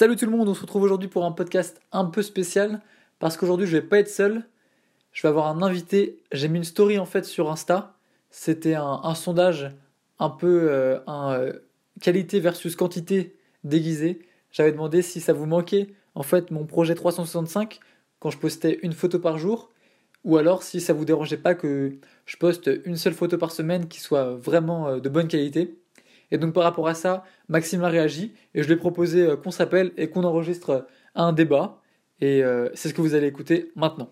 Salut tout le monde, on se retrouve aujourd'hui pour un podcast un peu spécial parce qu'aujourd'hui je vais pas être seul, je vais avoir un invité. J'ai mis une story en fait sur Insta, c'était un, sondage un peu euh, euh, qualité versus quantité déguisé. J'avais demandé si ça vous manquait en fait mon projet 365 quand je postais une photo par jour ou alors si ça vous dérangeait pas que je poste une seule photo par semaine qui soit vraiment euh, de bonne qualité. Et donc par rapport à ça, Maxime a réagi et je lui ai proposé euh, qu'on s'appelle et qu'on enregistre un débat. Et euh, c'est ce que vous allez écouter maintenant.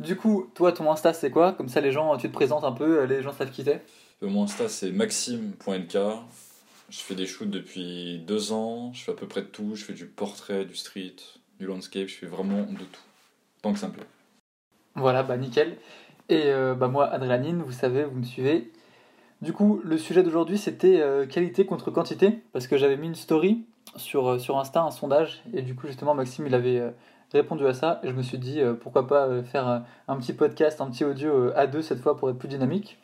Du coup, toi, ton Insta, c'est quoi? Comme ça, les gens, tu te présentes un peu, les gens savent qui t'es. Mon Insta, c'est maxime.nk. Je fais des shoots depuis deux ans. Je fais à peu près de tout. Je fais du portrait, du street, du landscape. Je fais vraiment de tout. Tant que ça me plaît. Voilà, bah nickel. Et euh, bah moi, Adrénaline, vous savez, vous me suivez. Du coup, le sujet d'aujourd'hui, c'était euh, qualité contre quantité, parce que j'avais mis une story sur, euh, sur Insta, un sondage, et du coup, justement, Maxime, il avait répondu à ça, et je me suis dit, pourquoi pas faire un petit podcast, un petit audio à deux cette fois pour être plus dynamique.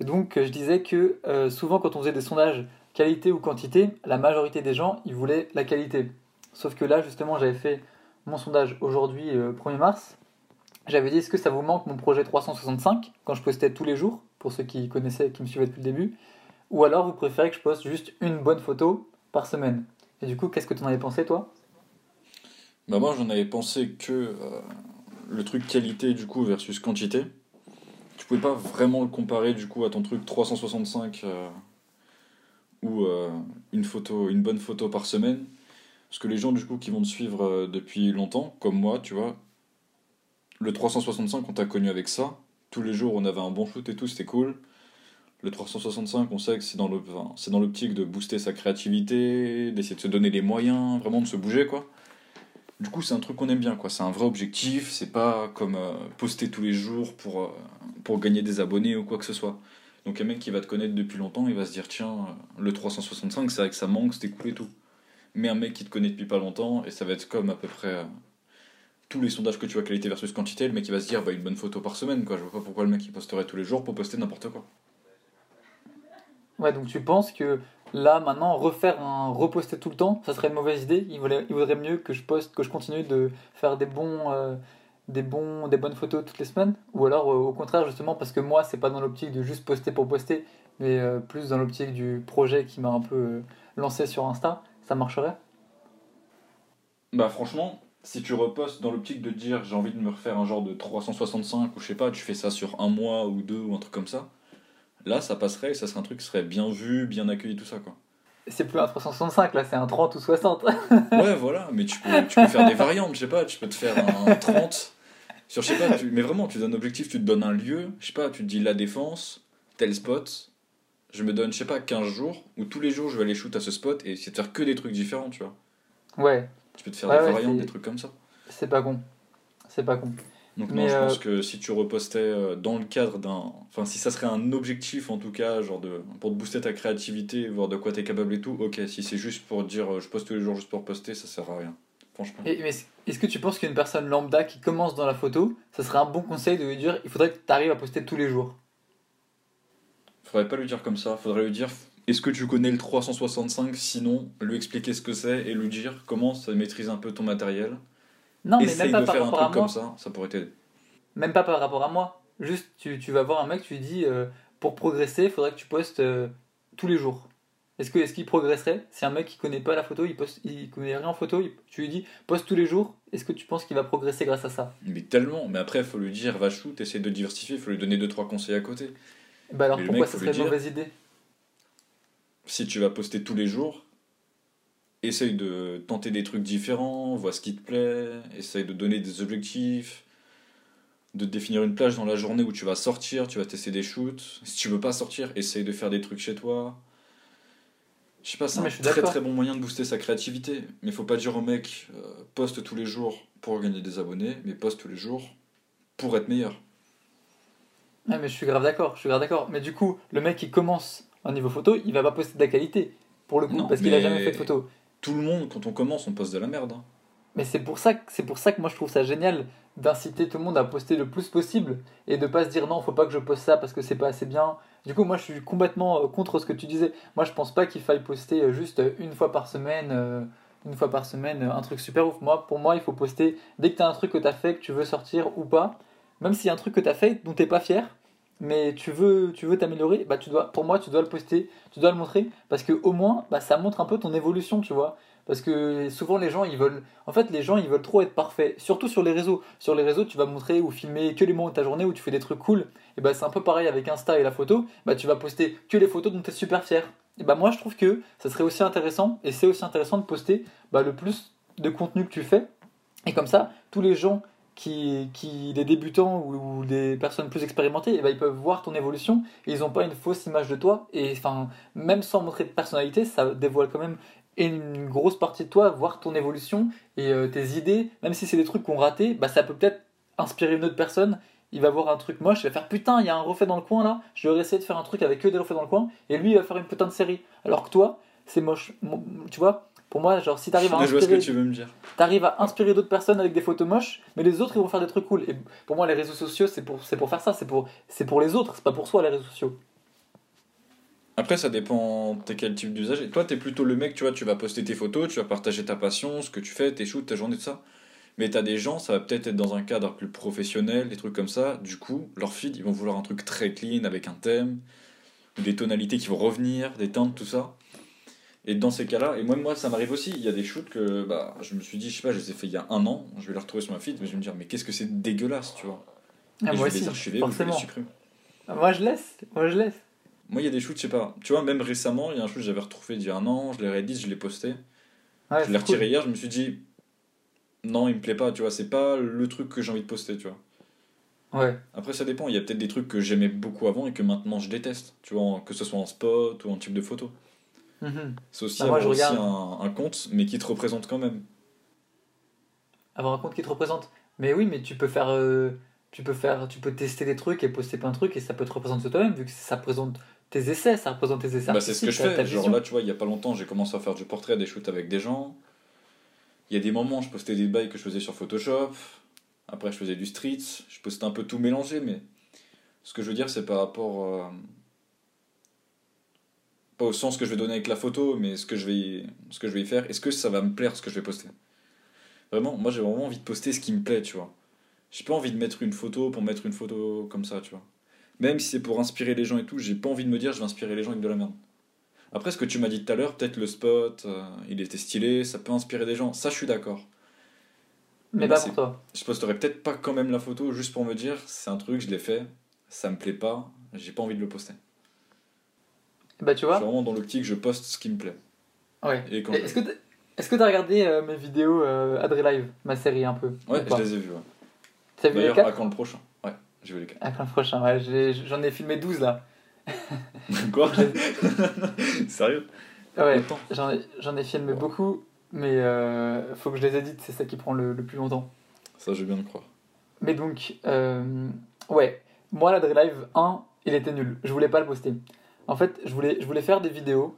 Et donc, je disais que souvent, quand on faisait des sondages qualité ou quantité, la majorité des gens, ils voulaient la qualité. Sauf que là, justement, j'avais fait mon sondage aujourd'hui, 1er mars, j'avais dit est-ce que ça vous manque mon projet 365 quand je postais tous les jours, pour ceux qui connaissaient qui me suivaient depuis le début, ou alors vous préférez que je poste juste une bonne photo par semaine. Et du coup, qu'est-ce que tu en avais pensé toi? Bah Moi j'en avais pensé que euh, le truc qualité du coup versus quantité, tu pouvais pas vraiment le comparer du coup à ton truc 365 euh, ou euh, une photo, une bonne photo par semaine. Parce que les gens du coup qui vont te suivre depuis longtemps, comme moi, tu vois, le 365, on t'a connu avec ça. Tous les jours, on avait un bon shoot et tout, c'était cool. Le 365, on sait que c'est dans l'optique de booster sa créativité, d'essayer de se donner les moyens, vraiment de se bouger, quoi. Du coup, c'est un truc qu'on aime bien, quoi. C'est un vrai objectif, c'est pas comme euh, poster tous les jours pour, euh, pour gagner des abonnés ou quoi que ce soit. Donc, un mec qui va te connaître depuis longtemps, il va se dire, tiens, euh, le 365, c'est vrai que ça manque, c'était cool et tout. Mais un mec qui te connaît depuis pas longtemps, et ça va être comme à peu près tous les sondages que tu vois qualité versus quantité, le mec il va se dire bah une bonne photo par semaine quoi. Je vois pas pourquoi le mec il posterait tous les jours pour poster n'importe quoi. Ouais, donc tu penses que là maintenant refaire un reposter tout le temps, ça serait une mauvaise idée? Il vaudrait, il vaudrait mieux que je poste, que je continue de faire des bons, euh, des bons, des bonnes photos toutes les semaines, ou alors euh, au contraire justement parce que moi c'est pas dans l'optique de juste poster pour poster, mais euh, plus dans l'optique du projet qui m'a un peu lancé sur Insta, ça marcherait? Bah franchement, si tu repostes dans l'optique de dire j'ai envie de me refaire un genre de 365 ou je sais pas, tu fais ça sur un mois ou deux ou un truc comme ça, là ça passerait et ça serait un truc qui serait bien vu, bien accueilli, tout ça quoi. C'est plus un 365 là, c'est un 30 ou 60. ouais, voilà, mais tu peux, tu peux faire des variantes, je sais pas, tu peux te faire un 30 sur je sais pas, tu, mais vraiment tu donnes un objectif, tu te donnes un lieu, je sais pas, tu te dis la défense, tel spot, je me donne je sais pas 15 jours où tous les jours je vais aller shoot à ce spot et essayer de faire que des trucs différents, tu vois. Ouais, tu peux te faire des variantes, des trucs comme ça. C'est pas con. C'est pas con. Donc non, je pense euh, que si tu repostais euh, dans le cadre d'un... Enfin, si ça serait un objectif en tout cas, genre de... pour te booster ta créativité, voir de quoi t'es capable et tout, ok. Si c'est juste pour dire euh, je poste tous les jours juste pour poster, ça sert à rien. Franchement. Et, mais est-ce que tu penses qu'une personne lambda qui commence dans la photo, ça serait un bon conseil de lui dire il faudrait que tu arrives à poster tous les jours? Faudrait pas lui dire comme ça, faudrait lui dire est-ce que tu connais le 365 Sinon, lui expliquer ce que c'est et lui dire comment ça maîtrise un peu ton matériel? Non, mais même pas par rapport à moi. comme ça, ça pourrait t'aider. Même pas par rapport à moi. Juste, tu, tu vas voir un mec, tu lui dis euh, pour progresser, il faudrait que tu postes euh, tous les jours. Est-ce qu'il est qu'il progresserait? C'est un mec qui connaît pas la photo, il poste, il connaît rien en photo, tu lui dis poste tous les jours, est-ce que tu penses qu'il va progresser grâce à ça? Mais tellement, mais après il faut lui dire va shoot, essayer de diversifier, il faut lui donner 2-3 conseils à côté. Bah alors pourquoi ça serait une mauvaise idée si tu vas poster tous les jours, essaye de tenter des trucs différents, vois ce qui te plaît, essaye de donner des objectifs, de définir une plage dans la journée où tu vas sortir, tu vas tester des shoots. Si tu veux pas sortir, essaye de faire des trucs chez toi. Je sais pas, c'est un très très bon moyen de booster sa créativité. Mais faut pas dire au mec, euh, poste tous les jours pour gagner des abonnés, mais poste tous les jours pour être meilleur. mais je suis grave d'accord, je suis grave d'accord. Mais du coup, le mec qui commence au niveau photo, il va pas poster de la qualité, pour le coup, parce qu'il a jamais fait de photo. Tout le monde, quand on commence, on poste de la merde. Hein. Mais c'est pour ça que c'est pour ça que moi je trouve ça génial d'inciter tout le monde à poster le plus possible et de pas se dire non, faut pas que je poste ça parce que c'est pas assez bien. Du coup, moi je suis complètement euh, contre ce que tu disais. Moi je pense pas qu'il faille poster euh, juste une fois par semaine, euh, une fois par semaine un truc super ouf. Moi, pour moi, il faut poster dès que tu as un truc que tu as fait, que tu veux sortir ou pas, même s'il y a un truc que tu as fait dont tu pas fier, mais tu veux tu veux t'améliorer, bah tu dois pour moi tu dois le poster, tu dois le montrer parce que au moins bah, ça montre un peu ton évolution, tu vois. Parce que souvent les gens ils veulent en fait les gens ils veulent trop être parfaits, surtout sur les réseaux. Sur les réseaux, tu vas montrer ou filmer que les moments de ta journée où tu fais des trucs cool. Et bah c'est un peu pareil avec Insta et la photo, bah tu vas poster que les photos dont tu es super fier. Et bah moi je trouve que ça serait aussi intéressant et c'est aussi intéressant de poster bah, le plus de contenu que tu fais. Et comme ça, tous les gens qui, qui des débutants ou, des personnes plus expérimentées, et eh ben, ils peuvent voir ton évolution et ils n'ont pas une fausse image de toi. Et enfin, même sans montrer de personnalité, ça dévoile quand même une grosse partie de toi, voir ton évolution et euh, tes idées, même si c'est des trucs qu'on raté, bah, ça peut peut-être inspirer une autre personne. Il va voir un truc moche, il va faire putain, il y a un refait dans le coin là, je vais essayer de faire un truc avec que des refais dans le coin, et lui il va faire une putain de série. Alors que toi, c'est moche. Tu vois, pour moi, genre, si t'arrives à inspirer. tu veux me dire. T'arrives à inspirer d'autres personnes avec des photos moches, mais les autres, ils vont faire des trucs cool. Et pour moi, les réseaux sociaux, c'est pour, c'est pour faire ça, c'est pour, pour les autres, c'est pas pour soi, les réseaux sociaux. Après, ça dépend t'es quel type d'usage. Et toi, t'es plutôt le mec, tu vois, tu vas poster tes photos, tu vas partager ta passion, ce que tu fais, tes shoots, ta journée, tout ça. Mais t'as des gens, ça va peut-être être dans un cadre plus professionnel, des trucs comme ça. Du coup, leur feed, ils vont vouloir un truc très clean, avec un thème, des tonalités qui vont revenir, des teintes, tout ça. Et dans ces cas-là, et moi, moi ça m'arrive aussi, il y a des shoots que bah, je me suis dit, je sais pas, je les ai fait il y a un an, je vais les retrouver sur ma feed, mais je vais me dire, mais qu'est-ce que c'est dégueulasse, tu vois. Ah, moi je vais les archiver ou je les supprimer. Ah, moi je laisse, moi je laisse. Moi il y a des shoots, je sais pas, tu vois, même récemment, il y a un shoot que j'avais retrouvé il y a un an, je l'ai réédité, je l'ai posté. je l'ai retiré hier, je me suis dit, non, il me plaît pas, tu vois, c'est pas le truc que j'ai envie de poster, tu vois. Ouais. Après, ça dépend. Il y a peut-être des trucs que j'aimais beaucoup avant et que maintenant je déteste. Tu vois, que ce soit en spot ou en type de photo. Mhm. C'est aussi bah, avoir aussi un, compte, mais qui te représente quand même. Avoir un compte qui te représente. Mais oui, mais tu peux faire, euh, tu peux faire, tu peux tester des trucs et poster plein de trucs et ça peut te représenter toi-même vu que ça présente tes essais, ça représente tes essais. Bah, c'est ce que je fais. Genre là, tu vois, il y a pas longtemps, j'ai commencé à faire du portrait, des shoots avec des gens. Il y a des moments, je postais des bails que je faisais sur Photoshop. Après, je faisais du street. Je postais un peu tout mélangé, mais ce que je veux dire, c'est par rapport. Euh, pas au sens que je vais donner avec la photo, mais ce que je vais, ce que je vais y faire. Est-ce que ça va me plaire ce que je vais poster? Vraiment, moi j'ai vraiment envie de poster ce qui me plaît, tu vois. J'ai pas envie de mettre une photo pour mettre une photo comme ça, tu vois. Même si c'est pour inspirer les gens et tout, j'ai pas envie de me dire je vais inspirer les gens avec de la merde. Après, ce que tu m'as dit tout à l'heure, peut-être le spot, euh, il était stylé, ça peut inspirer des gens. Ça, je suis d'accord. Mais, pas pour toi. Je posterais peut-être pas quand même la photo juste pour me dire c'est un truc, je l'ai fait, ça me plaît pas, j'ai pas envie de le poster. Bah, tu vois. Je suis vraiment dans l'optique, je poste ce qui me plaît. Ouais. Est-ce que est-ce que t'as regardé euh, mes vidéos euh, Adri Live, ma série un peu? Ouais, je les ai vues. Ouais. T'as vu les 4 à quand le prochain? Ouais, j'ai vu les 4. À quand le prochain, ouais, j'en ai, filmé 12 là. Quoi? Sérieux? Ouais, j'en ai, ai, filmé beaucoup, mais euh, faut que je les édite, c'est ça qui prend le, le, plus longtemps. Ça, je viens de croire. Mais donc, euh, ouais, moi, l'Adri Live 1, il était nul. Je voulais pas le poster. En fait, je voulais, je voulais faire des vidéos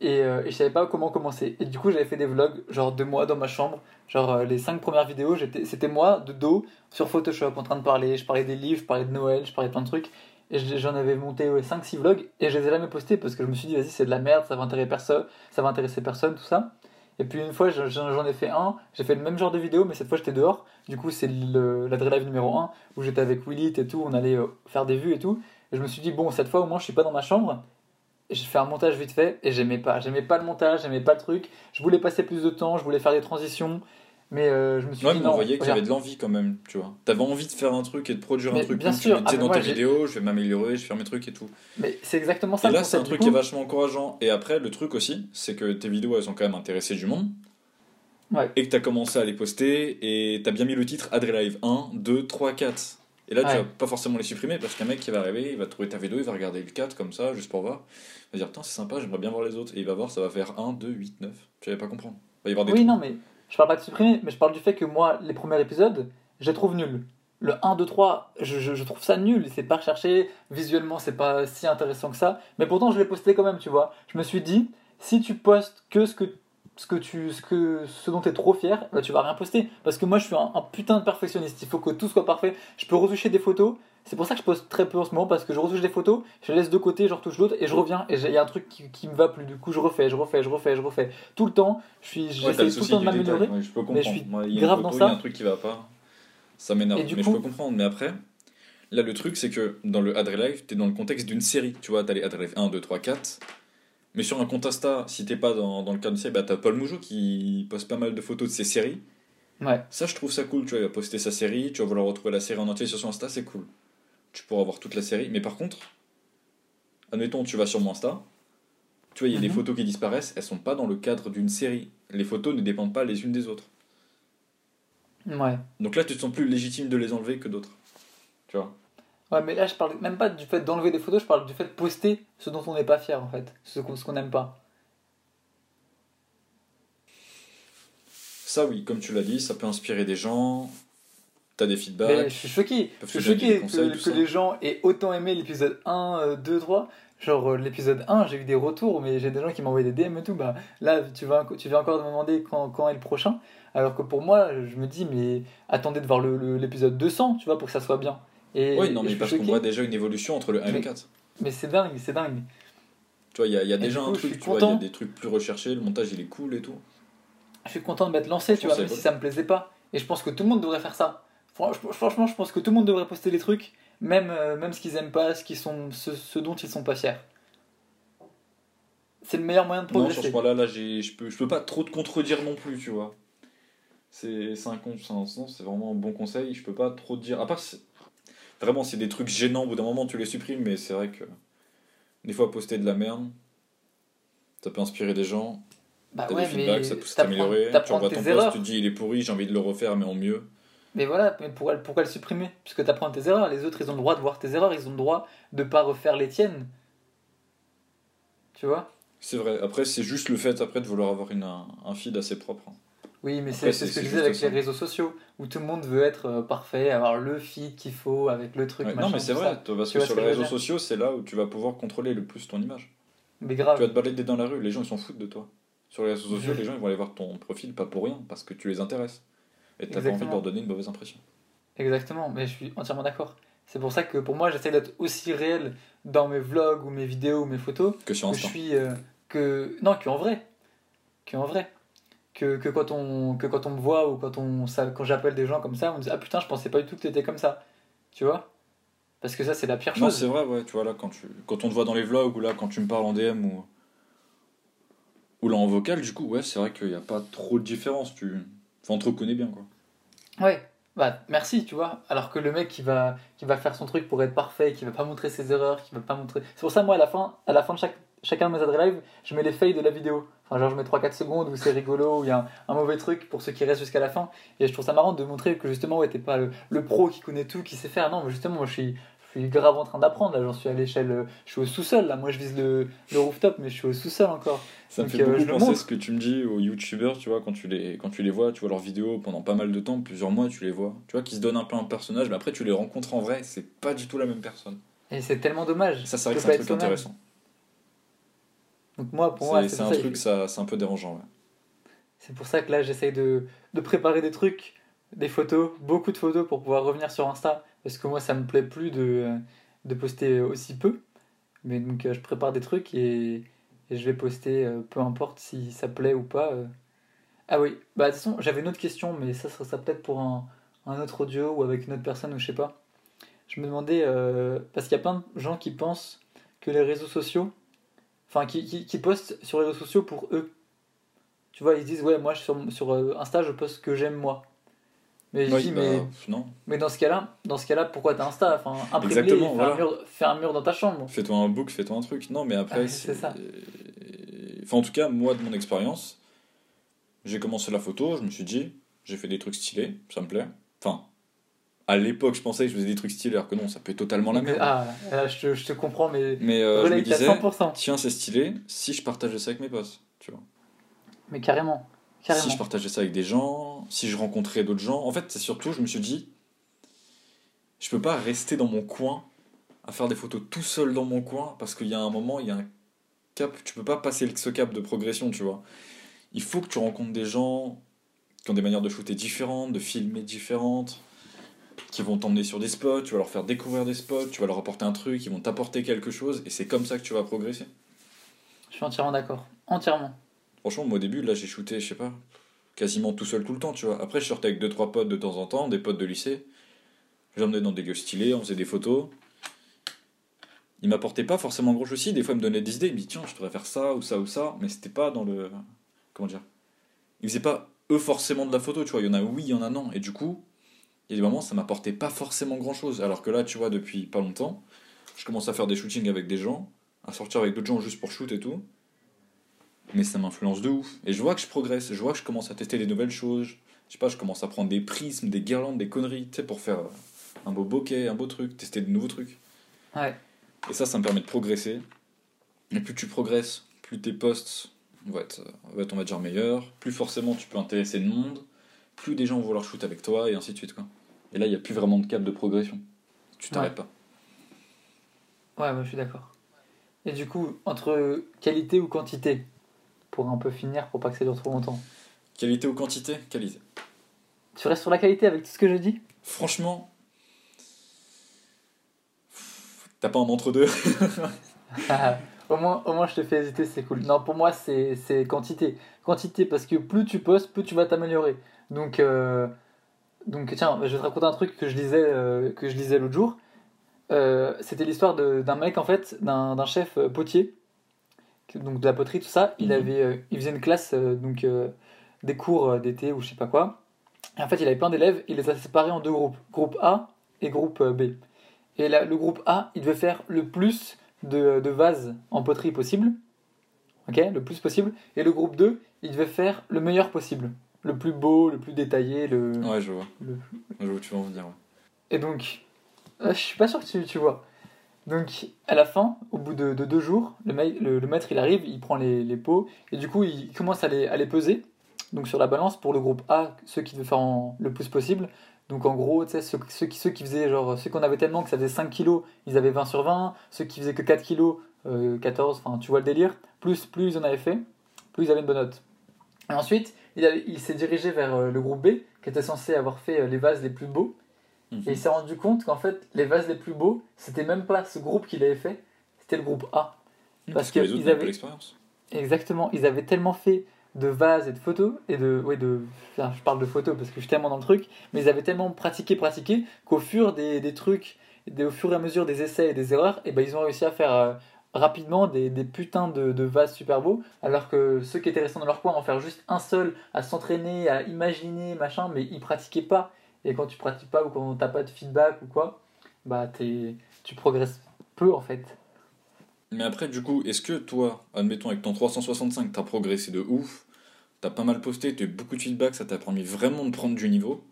et, euh, et je savais pas comment commencer. Et du coup, j'avais fait des vlogs, genre deux mois dans ma chambre. Genre, euh, les cinq premières vidéos, c'était moi de dos sur Photoshop en train de parler. Je parlais des livres, je parlais de Noël, je parlais de plein de trucs. Et j'en avais monté 5-6 vlogs et je les ai jamais postés parce que je me suis dit, vas-y, c'est de la merde, ça va intéresser personne, ça va intéresser personne, tout ça. Et puis une fois, j'en ai fait un, j'ai fait le même genre de vidéo, mais cette fois j'étais dehors. Du coup, c'est la Drive numéro 1 où j'étais avec Willy et tout, on allait euh, faire des vues et tout. Et je me suis dit, bon, cette fois au moins je suis pas dans ma chambre j'ai fait un montage vite fait et j'aimais pas. J'aimais pas le montage, j'aimais pas le truc. Je voulais passer plus de temps, je voulais faire des transitions. Mais euh, je me suis ouais, dit. mais on voyait qu'il y avait de l'envie quand même, tu vois. T'avais envie de faire un truc et de produire un truc. Bien sûr. Tu ah, dans tes vidéos, je vais m'améliorer, je vais faire mes trucs et tout. Mais c'est exactement ça. Et là, c'est un truc qui est vachement encourageant. Et après, le truc aussi, c'est que tes vidéos, elles ont quand même intéressé du monde. Ouais. Et que t'as commencé à les poster et t'as bien mis le titre Adrelive 1, 2, 3, 4. Et là, tu vas pas forcément les supprimer parce qu'un mec qui va arriver, il va trouver ta vidéo, il va regarder le 4 comme ça, juste pour voir. Il va dire, putain, c'est sympa, j'aimerais bien voir les autres. Et il va voir, ça va faire 1, 2, 8, 9. Tu vas pas comprendre. Il va y avoir des oui, non, mais je parle pas de supprimer, mais je parle du fait que moi, les premiers épisodes, je les trouve nuls. Le 1, 2, 3, je, je, trouve ça nul. C'est pas recherché. Visuellement, c'est pas si intéressant que ça. Mais pourtant, je l'ai posté quand même, tu vois. Je me suis dit, si tu postes que ce que ce, que tu, ce, que, ce dont tu es trop fier, bah, tu vas rien poster. Parce que moi, je suis un, un putain de perfectionniste. Il faut que tout soit parfait. Je peux retoucher des photos. C'est pour ça que je poste très peu en ce moment. Parce que je retouche des photos, je les laisse de côté, je retouche d'autres et je reviens. Et il y a un truc qui, qui me va plus. Du coup, je refais, je refais, je refais, je refais. Tout le temps, je suis, Ouais, j'essaie le tout le temps de m'améliorer. Ouais, je peux mais comprendre. je suis Moi, il y a grave dans photo, il y a ça. un truc qui va pas. Ça m'énerve. Mais du je coup- peux comprendre. Mais après, là, le truc, c'est que dans le Ad Life, t'es dans le contexte d'une série. Tu vois, t'as les Ad Life 1, 2, 3, 4. Mais sur un compte Insta, si t'es pas dans, dans le cadre de série, bah t'as Paul Mougeot qui poste pas mal de photos de ses séries. Ouais. Ça, je trouve ça cool. Tu vois, il va poster sa série, tu vas vouloir retrouver la série en entier sur son Insta, c'est cool. Tu pourras voir toute la série. Mais par contre, admettons, tu vas sur mon Insta, tu vois, il y a des Mhm. photos qui disparaissent, elles sont pas dans le cadre d'une série. Les photos ne dépendent pas les unes des autres. Ouais. Donc là, tu te sens plus légitime de les enlever que d'autres. Tu vois? Ouais, mais là, je parle même pas du fait d'enlever des photos, je parle du fait de poster ce dont on n'est pas fier, en fait. Ce qu'on qu'on n'aime pas. Ça, oui, comme tu l'as dit, ça peut inspirer des gens. T'as des Mais feedbacks. je suis choqué. Je suis conseils, que, les gens aient autant aimé l'épisode 1, euh, 2, 3. Genre euh, l'épisode 1, j'ai eu des retours, mais j'ai des gens qui m'ont envoyé des DM et tout. Bah, là, tu vas, tu vas encore me demander quand, quand est le prochain. Alors que pour moi, je me dis, mais attendez de voir le- le- l'épisode 200, tu vois, pour que ça soit bien. Et, Oui, non, mais parce qu'on voit déjà une évolution entre le 1 et le Mais- 4. Mais c'est dingue, c'est dingue. Tu vois, il y a, y déjà un truc, tu vois, il y a content. des trucs plus recherchés, le montage il est cool et tout. Je suis content de m'être lancé, tu vois, même si ça me plaisait pas. Et je pense que tout le monde devrait faire ça. Franch- Franchement, je pense que tout le monde devrait poster les trucs, même, euh, même ce qu'ils aiment pas, ce, qui sont, ce, ce dont ils sont pas fiers. C'est le meilleur moyen de Non, progresser. sur ce point-là, là, j'ai- je peux, je peux pas trop te contredire non plus, tu vois. C'est un, un- non, c'est vraiment un bon conseil, je peux pas trop te dire. À part, vraiment, c'est des trucs gênants, au bout d'un moment, tu les supprimes, mais c'est vrai que des fois, poster de la merde, ça peut inspirer des gens. Bah T'as ouais, des feedbacks, ça pousse à t'améliorer. Tu tes ton post, erreurs. tu te dis il est pourri, j'ai envie de le refaire, mais en mieux. Mais voilà, mais pourquoi, pourquoi le supprimer? Puisque tu apprends tes erreurs. Les autres, ils ont le droit de voir tes erreurs, ils ont le droit de pas refaire les tiennes. Tu vois? C'est vrai. Après, c'est juste le fait après de vouloir avoir une, un, un feed assez propre. Oui, mais c'est ce que je disais avec les réseaux sociaux, où tout le monde veut être euh, parfait, avoir le feed qu'il faut, avec le truc, Ouais, machin, non, mais c'est vrai, parce Tu que sur les réseaux sociaux, c'est là où tu vas pouvoir contrôler le plus ton image. Mais Tu grave. vas te balader dans la rue, les gens ils s'en foutent de toi. Sur les réseaux sociaux, les gens ils vont aller voir ton profil pas pour rien, parce que tu les intéresses. Et t'as pas envie de Exactement. leur donner une mauvaise impression. Exactement, mais je suis entièrement d'accord. C'est pour ça que pour moi, j'essaie d'être aussi réel dans mes vlogs ou mes vidéos ou mes photos Que sur que je suis euh, que non que en vrai que en vrai que, que quand on que quand on me voit ou quand on ça, quand j'appelle des gens comme ça on me dit ah putain je pensais pas du tout que t'étais comme ça tu vois? Parce que ça c'est la pire Non, chose c'est vrai, ouais, tu vois, là, quand, tu... quand on te voit dans les vlogs ou là, quand tu me parles en DM ou. Ou là en vocal, du coup, ouais, c'est vrai qu'il n'y a pas trop de différence. Tu... Enfin, on te reconnaît bien, quoi. ouais bah merci tu vois alors que le mec qui va qui va faire son truc pour être parfait qui va pas montrer ses erreurs qui va pas montrer c'est pour ça moi à la fin à la fin de chaque chacun de mes adres live je mets les fails de la vidéo. Enfin genre je mets 3-4 secondes où c'est rigolo où il y a un, un mauvais truc pour ceux qui restent jusqu'à la fin. Et je trouve ça marrant de montrer que justement ouais t'es pas le, le pro qui connaît tout qui sait faire. Non mais justement moi je suis je suis grave en train d'apprendre là. J'en suis à l'échelle euh, je suis au sous-sol là. Moi je vise le, le rooftop mais je suis au sous-sol encore. Ça me fait euh, beaucoup penser ce que tu me dis aux youtubeurs, tu vois, quand tu, les, quand tu les vois, tu vois leurs vidéos pendant pas mal de temps, plusieurs mois, tu les vois. Tu vois, qui se donnent un peu un personnage, mais après tu les rencontres en vrai, c'est pas du tout la même personne. et c'est tellement dommage Ça, c'est vrai que c'est un truc intéressant. Donc moi pour moi C'est un ça, truc, ça, c'est un peu dérangeant, ouais. C'est pour ça que là, j'essaye de, de préparer des trucs, des photos, beaucoup de photos pour pouvoir revenir sur Insta. Parce que moi, ça me plaît plus de, de poster aussi peu. Mais donc, euh, je prépare des trucs et, et je vais poster, euh, peu importe si ça plaît ou pas. euh. Ah oui, bah de toute façon, j'avais une autre question, mais ça sera ça peut-être pour un, un autre audio ou avec une autre personne ou je sais pas. Je me demandais, euh, parce qu'il y a plein de gens qui pensent que les réseaux sociaux, enfin, qui, qui, qui postent sur les réseaux sociaux pour eux. Tu vois, ils se disent, ouais, moi sur, sur euh, Insta, je poste ce que j'aime moi. Mais je Oui, dis, bah, mais, non. mais dans ce cas-là, dans ce cas-là, pourquoi t'as Insta? Enfin, fais, un voilà. mur, fais un mur dans ta chambre. Fais-toi un book, fais-toi un truc. Non, mais après, Ah, c'est ça. Enfin, en tout cas, moi, de mon expérience, j'ai commencé la photo, je me suis dit, j'ai fait des trucs stylés, ça me plaît. Enfin, à l'époque, je pensais que je faisais des trucs stylés, alors que non, ça peut être totalement la merde. Ah, je, te, je te comprends, mais Mais euh, je me disais, 100%. tiens, c'est stylé, si je partageais ça avec mes potes, tu vois. Mais carrément. Carrément. Si je partageais ça avec des gens, si je rencontrais d'autres gens. En fait, c'est surtout, je me suis dit, je peux pas rester dans mon coin à faire des photos tout seul dans mon coin parce qu'il y a un moment, il y a un cap, tu peux pas passer ce cap de progression, tu vois. il faut que tu rencontres des gens qui ont des manières de shooter différentes, de filmer différentes, qui vont t'emmener sur des spots, tu vas leur faire découvrir des spots, tu vas leur apporter un truc, ils vont t'apporter quelque chose, et c'est comme ça que tu vas progresser. Je suis entièrement d'accord. Entièrement. Franchement, moi au début, là j'ai shooté, je sais pas, quasiment tout seul tout le temps, tu vois. Après, je sortais avec deux trois potes de temps en temps, des potes de lycée. Je les emmenais dans des lieux stylés, on faisait des photos. Ils m'apportaient pas forcément chose aussi, des fois ils me donnaient des idées, ils me disaient tiens, je devrais faire ça ou ça ou ça, mais c'était pas dans le. Comment dire Ils faisaient pas eux forcément de la photo, tu vois. Il y en a oui, il y en a non. Et du coup, il y a des moments, ça m'apportait pas forcément grand chose. Alors que là, tu vois, depuis pas longtemps, je commence à faire des shootings avec des gens, à sortir avec d'autres gens juste pour shoot et tout. Mais ça m'influence de ouf. Et je vois que je progresse, je vois que je commence à tester des nouvelles choses. Je sais pas, je commence à prendre des prismes, des guirlandes, des conneries, tu sais, pour faire un beau bokeh, un beau truc, tester de nouveaux trucs. Ouais. Et ça, ça me permet de progresser. Et plus tu progresses, plus tes posts vont être, vont être, on va dire, meilleurs. Plus forcément tu peux intéresser le monde. Plus des gens vont vouloir shoot avec toi, et ainsi de suite. Quoi. Et là, il n'y a plus vraiment de cap de progression. Tu t'arrêtes Ouais. pas. Ouais, moi je suis d'accord. Et du coup, entre qualité ou quantité, pour un peu finir, pour pas que ça dure trop longtemps. Qualité ou quantité Qualité. Tu restes sur la qualité avec tout ce que j'ai dit Franchement, t'as pas un entre-deux au, moins, au moins, je te fais hésiter, c'est cool. Non, pour moi, c'est c'est quantité. Quantité, parce que plus tu postes, plus tu vas t'améliorer. Donc, euh, donc, tiens, je vais te raconter un truc que je lisais, euh, que je lisais l'autre jour. Euh, C'était l'histoire d'un mec, en fait, d'un chef euh, potier, donc de la poterie, tout ça. Il, Mhm. avait, euh, il faisait une classe, donc des cours d'été ou je sais pas quoi. Et en fait, il avait plein d'élèves, il les a séparés en deux groupes, groupe A et groupe B. Et là, le groupe A, il devait faire le plus de, de vases en poterie possible. Ok, le plus possible. Et le groupe 2, il devait faire le meilleur possible. Le plus beau, le plus détaillé. Le... Ouais, je vois. le- Je vois où tu vas en venir. ouais. Et donc, euh, je suis pas sûr que tu, tu vois. Donc, à la fin, au bout de, de deux jours, le, mec- le, le maître il arrive, il prend les, les pots, et du coup, il commence à les, à les peser. Donc, sur la balance, pour le groupe A, ceux qui devaient faire en- le plus possible. Donc, en gros, tu sais, ceux, ceux, qui, ceux qui faisaient, genre, ceux qu'on avait tellement que ça faisait 5 kilos, ils avaient 20 sur 20. Ceux qui faisaient que 4 kilos, euh, 14, enfin, tu vois le délire. Plus, plus ils en avaient fait, plus ils avaient une bonne note. Et ensuite, il, s'est dirigé vers euh, le groupe B, qui était censé avoir fait euh, les vases les plus beaux. Mhm. Et il s'est rendu compte qu'en fait, les vases les plus beaux, c'était même pas ce groupe qu'il avait fait, c'était le groupe A. Parce, parce que, que les autres ils avaient- l'expérience. Exactement, ils avaient tellement fait de vases et de photos, et de. Ouais, de. enfin, je parle de photos parce que je suis tellement dans le truc, mais ils avaient tellement pratiqué, pratiqué, qu'au fur des, des trucs, des- au fur et à mesure des essais et des erreurs, et ben ils ont réussi à faire euh, rapidement des, putains de, de vases super beaux, alors que ceux qui étaient restés dans leur coin en faire juste un seul, à s'entraîner, à imaginer, machin, mais ils pratiquaient pas. Et quand tu pratiques pas ou quand t'as pas de feedback ou quoi, bah t'es, tu progresses peu en fait. Mais après, du coup, est-ce que toi, admettons avec ton 365, t'as progressé de ouf, t'as pas mal posté, t'as eu beaucoup de feedback, ça t'a permis vraiment de prendre du niveau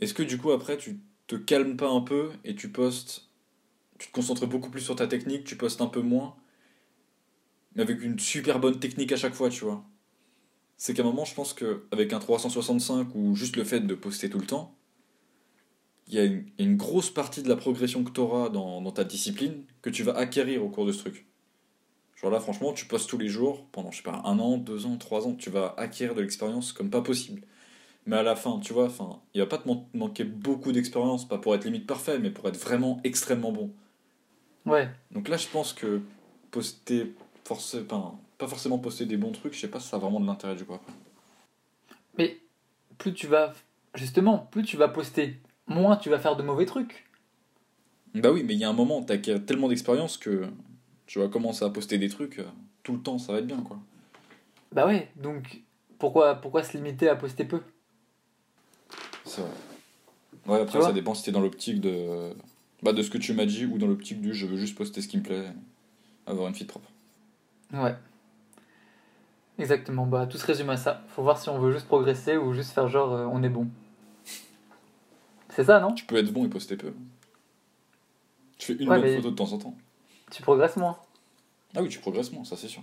Est-ce que du coup, après, tu te calmes pas un peu et tu postes, tu te concentres beaucoup plus sur ta technique, tu postes un peu moins, mais avec une super bonne technique à chaque fois, tu vois C'est qu'à un moment, je pense qu'avec un 365 ou juste le fait de poster tout le temps, il y a une, grosse partie de la progression que tu auras dans, dans ta discipline que tu vas acquérir au cours de ce truc. Genre là, franchement, tu postes tous les jours pendant, je sais pas, un an, deux ans, trois ans, tu vas acquérir de l'expérience comme pas possible. Mais à la fin, tu vois, enfin, il va pas te man- manquer beaucoup d'expérience, pas pour être limite parfait, mais pour être vraiment extrêmement bon. Ouais, Donc là, je pense que poster, forcé, enfin, pas forcément poster des bons trucs, je sais pas si ça a vraiment de l'intérêt du coup après. mais plus tu vas. Justement, plus tu vas poster, moins tu vas faire de mauvais trucs. Bah oui, mais il y a un moment, t'acquiers tellement d'expérience que tu vas commencer à poster des trucs, euh, tout le temps, ça va être bien quoi. Bah ouais, donc pourquoi, pourquoi se limiter à poster peu? C'est vrai. Ouais, après, ça dépend si t'es dans l'optique de... Bah, de ce que tu m'as dit ou dans l'optique du je veux juste poster ce qui me plaît, avoir une feed propre. Ouais. Exactement, bah tout se résume à ça. Faut voir si on veut juste progresser ou juste faire genre euh, on est bon. C'est ça, non? Tu peux être bon et poster peu. Tu fais une Ouais, bonne photo de temps en temps. Tu progresses moins. Ah oui, tu progresses moins, ça c'est sûr.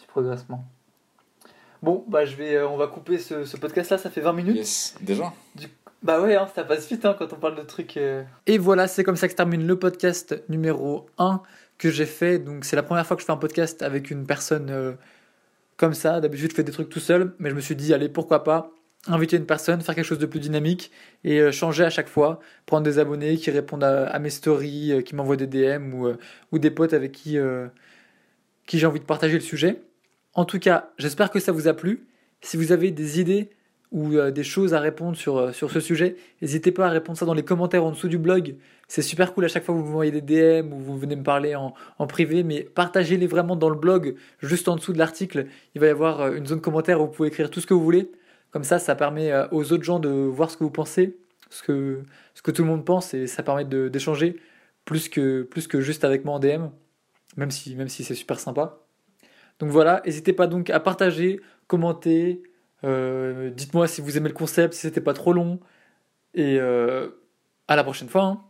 Tu progresses moins. Bon, bah je vais, euh, on va couper ce, ce podcast là, ça fait 20 minutes. Yes, déjà Bah ouais, hein, ça passe vite hein, quand on parle de trucs. euh. Et voilà, c'est comme ça que se termine le podcast numéro 1 que j'ai fait. Donc c'est la première fois que je fais un podcast avec une personne euh, comme ça. D'habitude, je fais des trucs tout seul, mais je me suis dit, allez, pourquoi pas inviter une personne, faire quelque chose de plus dynamique et euh, changer à chaque fois, prendre des abonnés qui répondent à, mes stories, qui m'envoient des DM ou, des potes avec qui j'ai envie de partager le sujet. En tout cas, j'espère que ça vous a plu. Si vous avez des idées ou des choses à répondre sur, sur ce sujet, n'hésitez pas à répondre ça dans les commentaires en dessous du blog. C'est super cool à chaque fois que vous m'envoyez des DM ou vous venez me parler en, privé, mais partagez-les vraiment dans le blog, juste en dessous de l'article. Il va y avoir une zone commentaire où vous pouvez écrire tout ce que vous voulez. Comme ça, ça permet euh, aux autres gens de voir ce que vous pensez, ce que, tout le monde pense, et ça permet d'échanger plus que, juste avec moi en DM, même si, même si c'est super sympa. Donc voilà, n'hésitez pas donc à partager, commenter, euh, dites-moi si vous aimez le concept, si c'était pas trop long, et euh, à la prochaine fois. Hein.